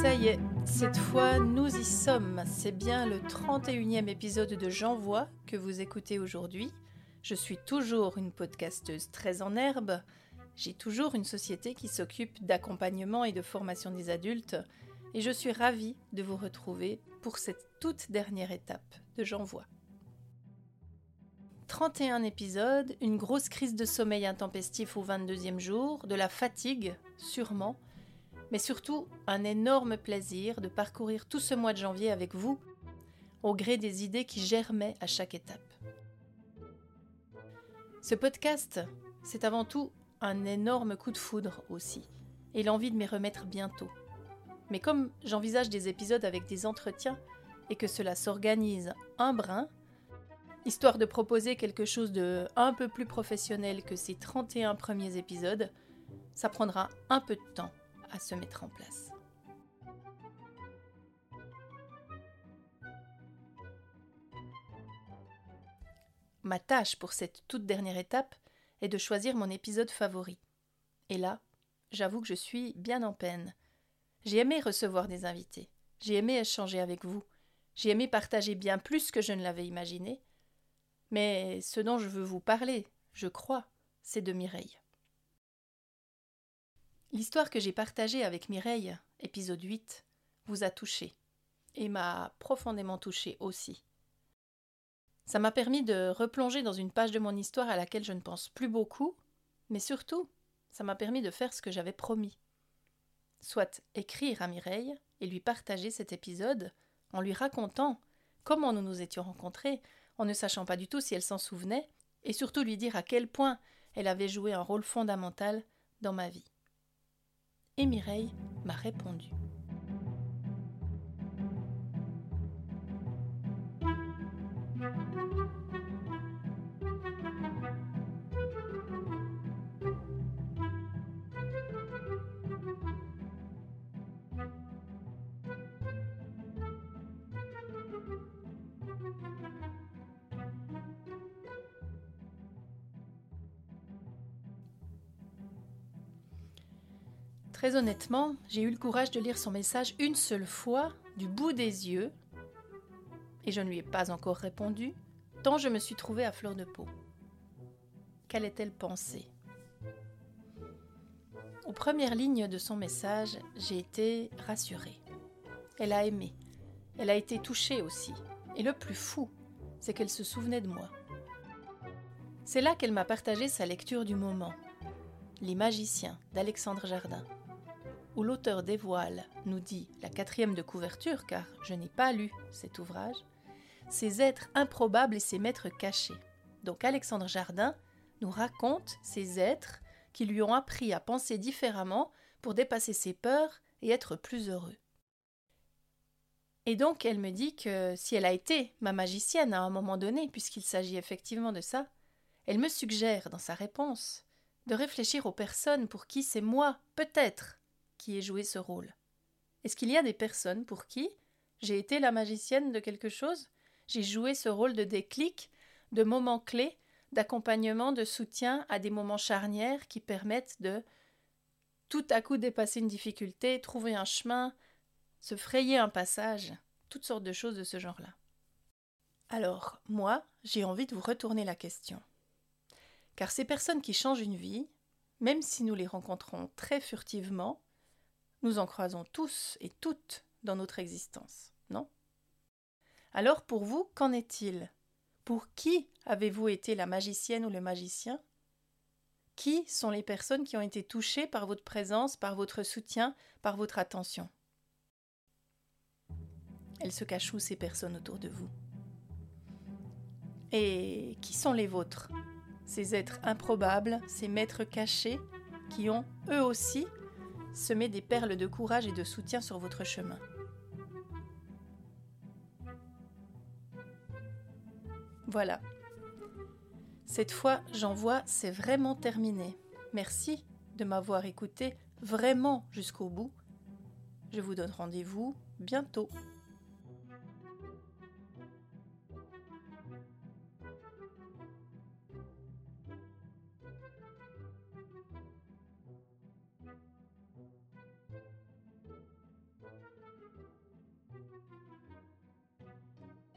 Ça y est, cette fois nous y sommes. C'est bien le 31e épisode de J'envoie que vous écoutez aujourd'hui. Je suis toujours une podcasteuse très en herbe. J'ai toujours une société qui s'occupe d'accompagnement et de formation des adultes. Et je suis ravie de vous retrouver pour cette toute dernière étape de J'envoie. 31 épisodes, une grosse crise de sommeil intempestif au 22e jour, de la fatigue, sûrement, mais surtout un énorme plaisir de parcourir tout ce mois de janvier avec vous, au gré des idées qui germaient à chaque étape. Ce podcast, c'est avant tout un énorme coup de foudre aussi, et l'envie de m'y remettre bientôt. Mais comme j'envisage des épisodes avec des entretiens et que cela s'organise un brin, histoire de proposer quelque chose de un peu plus professionnel que ces 31 premiers épisodes, ça prendra un peu de temps à se mettre en place. Ma tâche pour cette toute dernière étape est de choisir mon épisode favori. Et là, j'avoue que je suis bien en peine. J'ai aimé recevoir des invités, j'ai aimé échanger avec vous, j'ai aimé partager bien plus que je ne l'avais imaginé, mais ce dont je veux vous parler, je crois, c'est de Mireille. L'histoire que j'ai partagée avec Mireille, épisode 8, vous a touché, et m'a profondément touché aussi. Ça m'a permis de replonger dans une page de mon histoire à laquelle je ne pense plus beaucoup, mais surtout, ça m'a permis de faire ce que j'avais promis. Soit écrire à Mireille et lui partager cet épisode en lui racontant comment nous nous étions rencontrés, en ne sachant pas du tout si elle s'en souvenait, et surtout lui dire à quel point elle avait joué un rôle fondamental dans ma vie. Et Mireille m'a répondu. Très honnêtement, j'ai eu le courage de lire son message une seule fois, du bout des yeux, et je ne lui ai pas encore répondu, tant je me suis trouvée à fleur de peau. Qu'allait-elle penser Aux premières lignes de son message, j'ai été rassurée. Elle a aimé, elle a été touchée aussi, et le plus fou, c'est qu'elle se souvenait de moi. C'est là qu'elle m'a partagé sa lecture du moment, Les magiciens d'Alexandre Jardin où l'auteur dévoile, nous dit la quatrième de couverture, car je n'ai pas lu cet ouvrage, ces êtres improbables et ces maîtres cachés. Donc Alexandre Jardin nous raconte ces êtres qui lui ont appris à penser différemment pour dépasser ses peurs et être plus heureux. Et donc elle me dit que si elle a été ma magicienne à un moment donné, puisqu'il s'agit effectivement de ça, elle me suggère dans sa réponse de réfléchir aux personnes pour qui c'est moi, peut-être, qui ait joué ce rôle Est-ce qu'il y a des personnes pour qui j'ai été la magicienne de quelque chose? J'ai joué ce rôle de déclic, de moment clé, d'accompagnement, de soutien à des moments charnières qui permettent de tout à coup dépasser une difficulté, trouver un chemin, se frayer un passage, toutes sortes de choses de ce genre-là. Alors, moi, j'ai envie de vous retourner la question. Car ces personnes qui changent une vie, même si nous les rencontrons très furtivement, nous en croisons tous et toutes dans notre existence, non? Alors pour vous, qu'en est-il? Pour qui avez-vous été la magicienne ou le magicien? Qui sont les personnes qui ont été touchées par votre présence, par votre soutien, par votre attention? Elles se cachent où ces personnes autour de vous? Et qui sont les vôtres? Ces êtres improbables, ces maîtres cachés qui ont eux aussi semez des perles de courage et de soutien sur votre chemin. Voilà. Cette fois, j'en vois, c'est vraiment terminé. Merci de m'avoir écouté vraiment jusqu'au bout. Je vous donne rendez-vous bientôt. Thank you.